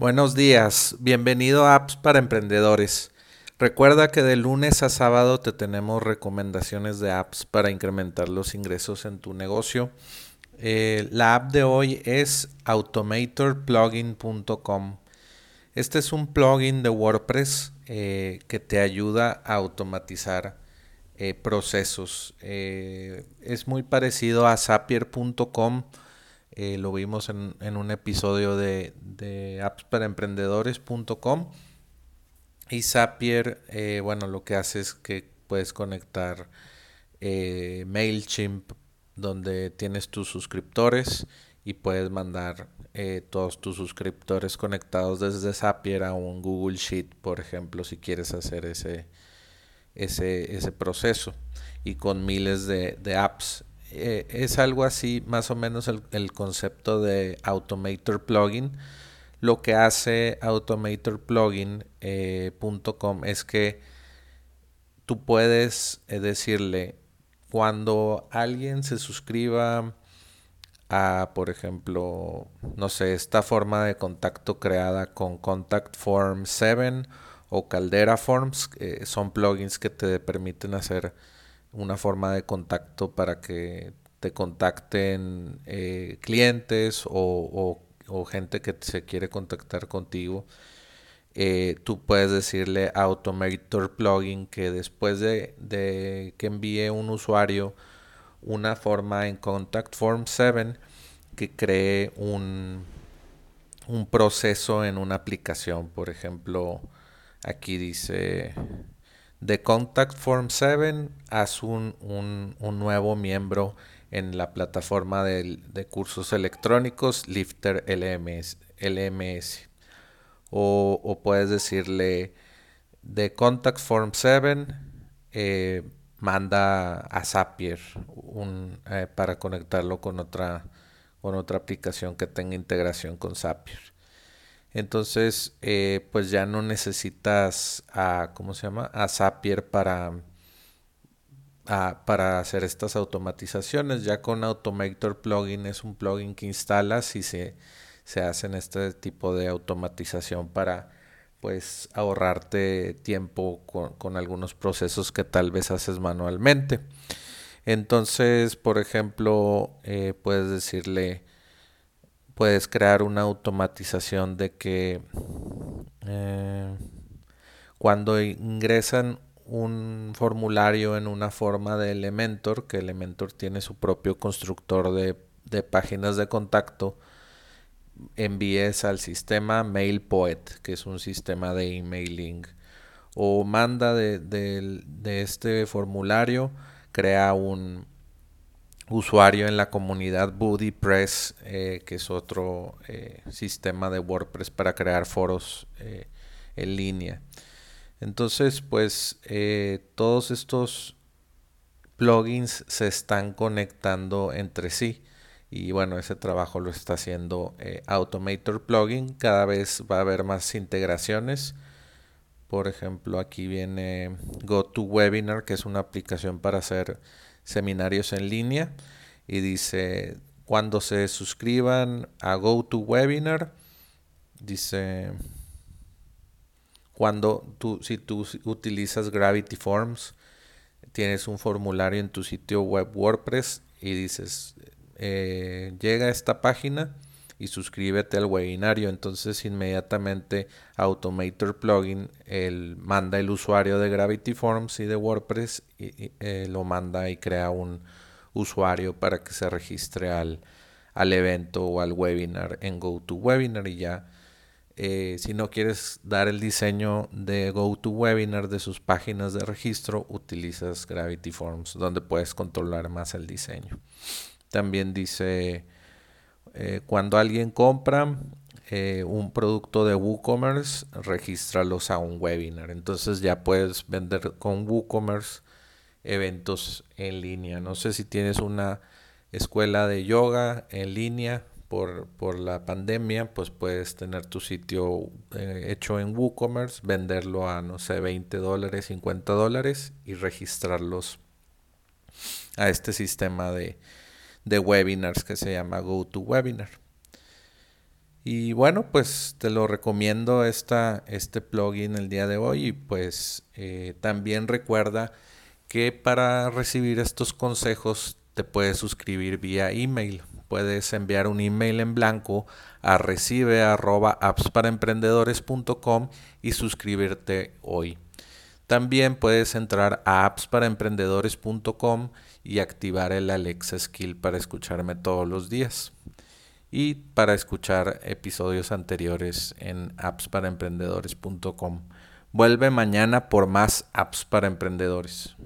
Buenos días, bienvenido a Apps para Emprendedores. Recuerda que de lunes a sábado te tenemos recomendaciones de apps para incrementar los ingresos en tu negocio. Eh, la app de hoy es automatorplugin.com. Este es un plugin de WordPress eh, que te ayuda a automatizar eh, procesos. es muy parecido a zapier.com eh, lo vimos en, un episodio de, de appsparaemprendedores.com. Y Zapier, eh, bueno, lo que hace es que puedes conectar eh, MailChimp, donde tienes tus suscriptores y puedes mandar todos tus suscriptores conectados desde Zapier a un Google Sheet, por ejemplo, si quieres hacer ese, ese, ese proceso. Y con miles de apps eh, es algo así, más o menos el, concepto de Automator Plugin. Lo que hace automatorplugin.com eh, es que tú puedes eh, decirle cuando alguien se suscriba a, por ejemplo, no sé, esta forma de contacto creada con Contact Form 7 o Caldera Forms, son plugins que te permiten hacer una forma de contacto para que te contacten eh, clientes o, gente que se quiere contactar contigo. Eh, tú puedes decirle a Automator Plugin que después de, que envíe un usuario una forma en Contact Form 7 que cree un, un proceso en una aplicación. Por ejemplo, aquí dice de Contact Form 7, haz un, nuevo miembro en la plataforma de, cursos electrónicos Lifter LMS. LMS. O, puedes decirle de Contact Form 7, eh, manda a Zapier eh, para conectarlo con otra, con otra aplicación que tenga integración con Zapier. Entonces, eh, pues ya no necesitas a, ¿cómo se llama? A Zapier para, para hacer estas automatizaciones. Ya con Automator Plugin es un plugin que instalas y se, se hacen este tipo de automatización para pues ahorrarte tiempo con, algunos procesos que tal vez haces manualmente. Entonces, por ejemplo, eh, puedes decirle puedes crear una automatización de que eh, cuando ingresan un formulario en una forma de Elementor, que Elementor tiene su propio constructor de, páginas de contacto, envíes al sistema MailPoet, que es un sistema de emailing, o manda de este formulario, crea un, usuario en la comunidad BuddyPress, eh, que es otro eh, sistema de WordPress para crear foros eh, en línea. Entonces, pues todos estos plugins se están conectando entre sí. Y bueno, ese trabajo lo está haciendo Automator Plugin. Cada vez va a haber más integraciones. Por ejemplo, aquí viene GoToWebinar, que es una aplicación para hacer seminarios en línea y dice cuando se suscriban a GoToWebinar dice cuando tú si tú utilizas Gravity Forms tienes un formulario en tu sitio web WordPress y dices eh, llega a esta página y suscríbete al webinario. Entonces inmediatamente Automator Plugin el, manda el usuario de Gravity Forms y de WordPress y, eh, lo manda y crea un usuario para que se registre al, al evento o al webinar en GoToWebinar y ya. Eh, si no quieres dar el diseño de GoToWebinar de sus páginas de registro, utilizas Gravity Forms, donde puedes controlar más el diseño. También dice eh, cuando alguien compra eh, un producto de WooCommerce, regístralos a un webinar. Entonces ya puedes vender con WooCommerce eventos en línea. No sé si tienes una escuela de yoga en línea por, por la pandemia, pues puedes tener tu sitio eh, hecho en WooCommerce, venderlo a, no sé, 20 dólares, 50 dólares y registrarlos a este sistema de, de webinars que se llama GoToWebinar. Y bueno, pues te lo recomiendo esta, este plugin el día de hoy y pues eh, también recuerda que para recibir estos consejos te puedes suscribir vía email. Puedes enviar un email en blanco a recibe y suscribirte hoy. También puedes entrar a appsparaemprendedores.com y activar el Alexa Skill para escucharme todos los días y para escuchar episodios anteriores en appsparaemprendedores.com. Vuelve mañana por más apps para emprendedores.